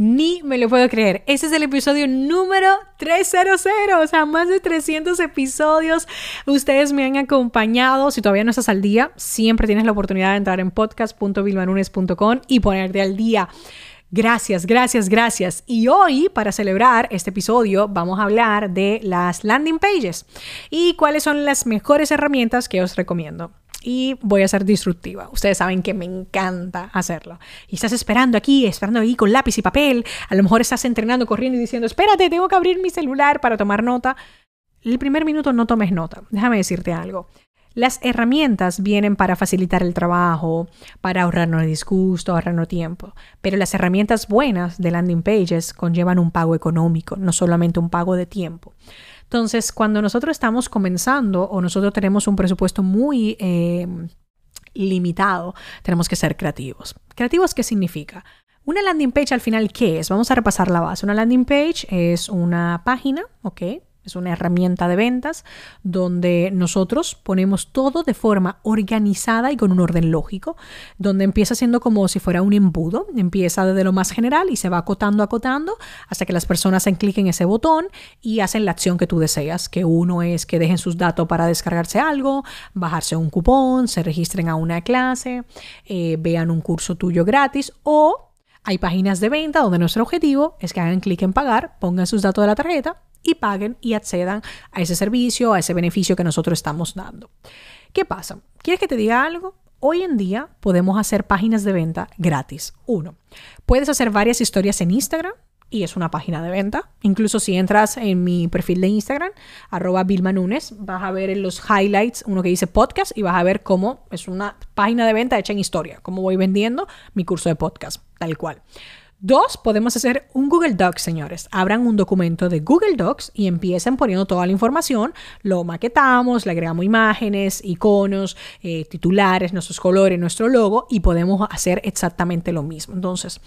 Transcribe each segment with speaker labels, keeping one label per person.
Speaker 1: Ni me lo puedo creer. Este es el episodio número 300. O sea, más de 300 episodios. Ustedes me han acompañado. Si todavía no estás al día, siempre tienes la oportunidad de entrar en podcast.vilmanunes.com y ponerte al día. Gracias, gracias, gracias. Y hoy, para celebrar este episodio, vamos a hablar de las landing pages y cuáles son las mejores herramientas que os recomiendo y voy a ser disruptiva. Ustedes saben que me encanta hacerlo. Y estás esperando aquí, esperando ahí con lápiz y papel. A lo mejor estás entrenando, corriendo y diciendo, espérate, tengo que abrir mi celular para tomar nota. El primer minuto no tomes nota. Déjame decirte algo. Las herramientas vienen para facilitar el trabajo, para ahorrarnos disgusto, ahorrarnos tiempo. Pero las herramientas buenas de landing pages conllevan un pago económico, no solamente un pago de tiempo. Entonces, cuando nosotros estamos comenzando o nosotros tenemos un presupuesto muy eh, limitado, tenemos que ser creativos. ¿Creativos qué significa? Una landing page al final, ¿qué es? Vamos a repasar la base. Una landing page es una página, ¿ok? Es una herramienta de ventas donde nosotros ponemos todo de forma organizada y con un orden lógico, donde empieza siendo como si fuera un embudo, empieza desde lo más general y se va acotando, acotando, hasta que las personas hacen clic en ese botón y hacen la acción que tú deseas, que uno es que dejen sus datos para descargarse algo, bajarse un cupón, se registren a una clase, eh, vean un curso tuyo gratis o hay páginas de venta donde nuestro objetivo es que hagan clic en pagar, pongan sus datos de la tarjeta y paguen y accedan a ese servicio, a ese beneficio que nosotros estamos dando. ¿Qué pasa? ¿Quieres que te diga algo? Hoy en día podemos hacer páginas de venta gratis. Uno, puedes hacer varias historias en Instagram y es una página de venta. Incluso si entras en mi perfil de Instagram, arroba Vilma Nunes, vas a ver en los highlights uno que dice podcast y vas a ver cómo es una página de venta hecha en historia, cómo voy vendiendo mi curso de podcast, tal cual. Dos, podemos hacer un Google Docs, señores. Abran un documento de Google Docs y empiecen poniendo toda la información. Lo maquetamos, le agregamos imágenes, iconos, eh, titulares, nuestros colores, nuestro logo y podemos hacer exactamente lo mismo. Entonces,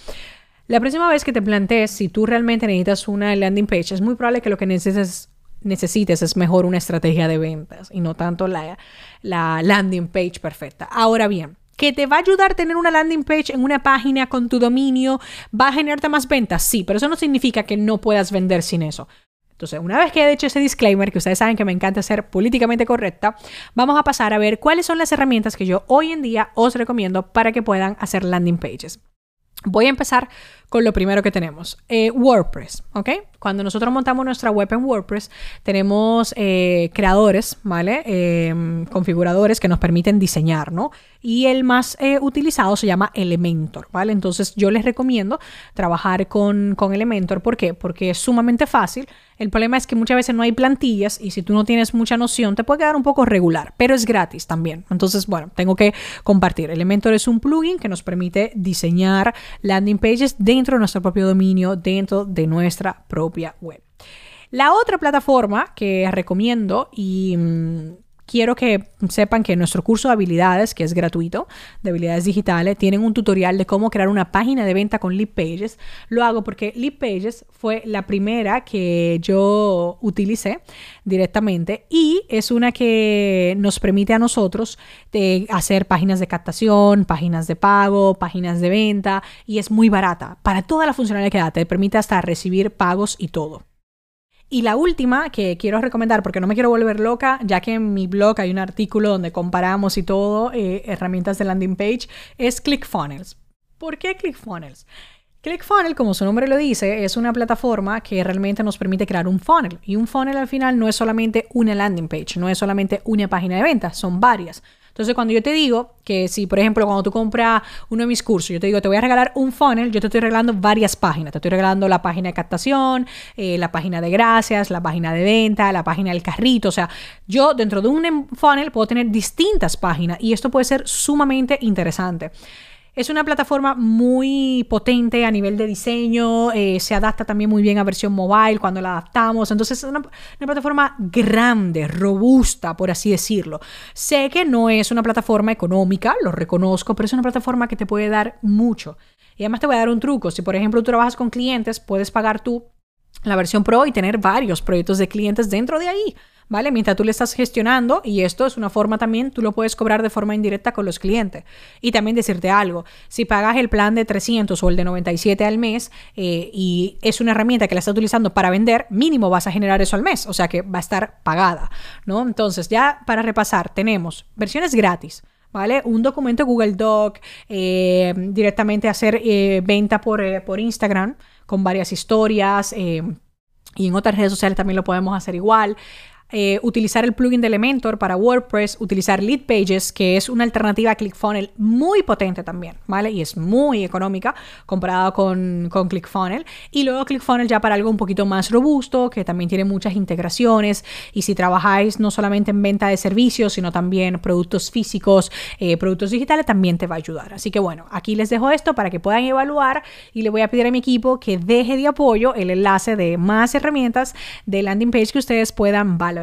Speaker 1: la próxima vez que te plantees si tú realmente necesitas una landing page, es muy probable que lo que necesites, es mejor una estrategia de ventas y no tanto la landing page perfecta. Ahora bien, que te va a ayudar a tener una landing page en una página con tu dominio, va a generarte más ventas, sí, pero eso no significa que no puedas vender sin eso. Entonces, una vez que he hecho ese disclaimer, que ustedes saben que me encanta ser políticamente correcta, vamos a pasar a ver cuáles son las herramientas que yo hoy en día os recomiendo para que puedan hacer landing pages. Voy a empezar con lo primero que tenemos, eh, WordPress, ¿ok? Cuando nosotros montamos nuestra web en WordPress, tenemos eh, creadores, ¿vale? Em, configuradores que nos permiten diseñar, ¿no? Y el más eh, utilizado se llama Elementor, ¿vale? Entonces yo les recomiendo trabajar con, con Elementor, ¿por qué? Porque es sumamente fácil. El problema es que muchas veces no hay plantillas y si tú no tienes mucha noción te puede quedar un poco regular, pero es gratis también. Entonces, bueno, tengo que compartir. Elementor es un plugin que nos permite diseñar landing pages dentro de nuestro propio dominio, dentro de nuestra propia web. La otra plataforma que recomiendo y mm, quiero que sepan que nuestro curso de habilidades, que es gratuito, de habilidades digitales, tienen un tutorial de cómo crear una página de venta con Lead Pages. Lo hago porque Lead Pages fue la primera que yo utilicé directamente y es una que nos permite a nosotros de hacer páginas de captación, páginas de pago, páginas de venta y es muy barata para toda la funcionalidad que da. Te permite hasta recibir pagos y todo. Y la última que quiero recomendar, porque no me quiero volver loca, ya que en mi blog hay un artículo donde comparamos y todo, eh, herramientas de landing page, es ClickFunnels. ¿Por qué ClickFunnels? ClickFunnels, como su nombre lo dice, es una plataforma que realmente nos permite crear un funnel. Y un funnel al final no es solamente una landing page, no es solamente una página de ventas, son varias. Entonces, cuando yo te digo que si, por ejemplo, cuando tú compras uno de mis cursos, yo te digo, te voy a regalar un funnel, yo te estoy regalando varias páginas. Te estoy regalando la página de captación, eh, la página de gracias, la página de venta, la página del carrito. O sea, yo dentro de un funnel puedo tener distintas páginas y esto puede ser sumamente interesante. Es una plataforma muy potente a nivel de diseño, eh, se adapta también muy bien a versión mobile cuando la adaptamos, entonces es una, una, plataforma grande, robusta, por así decirlo. Sé que no es una plataforma económica, lo reconozco, pero es una plataforma que te puede dar mucho. Y además te voy a dar un truco, si por ejemplo tú trabajas con clientes, puedes pagar tú la versión Pro y tener varios proyectos de clientes dentro de ahí. ¿Vale? Mientras tú le estás gestionando, y esto es una forma también, tú lo puedes cobrar de forma indirecta con los clientes. Y también decirte algo, si pagas el plan de 300 o el de 97 al mes eh, y es una herramienta que la estás utilizando para vender, mínimo vas a generar eso al mes, o sea que va a estar pagada, ¿no? Entonces, ya para repasar, tenemos versiones gratis. ¿Vale? Un documento Google Doc, eh, directamente hacer eh, venta por, por Instagram con varias historias, y en otras redes sociales también lo podemos hacer igual. Eh, utilizar el plugin de Elementor para WordPress, utilizar Lead Pages, que es una alternativa a ClickFunnels muy potente también, ¿vale? Y es muy económica comparada con, con ClickFunnels. Y luego ClickFunnels ya para algo un poquito más robusto, que también tiene muchas integraciones. Y si trabajáis no solamente en venta de servicios, sino también productos físicos, eh, productos digitales, también te va a ayudar. Así que bueno, aquí les dejo esto para que puedan evaluar y le voy a pedir a mi equipo que deje de apoyo el enlace de más herramientas de landing page que ustedes puedan valorar.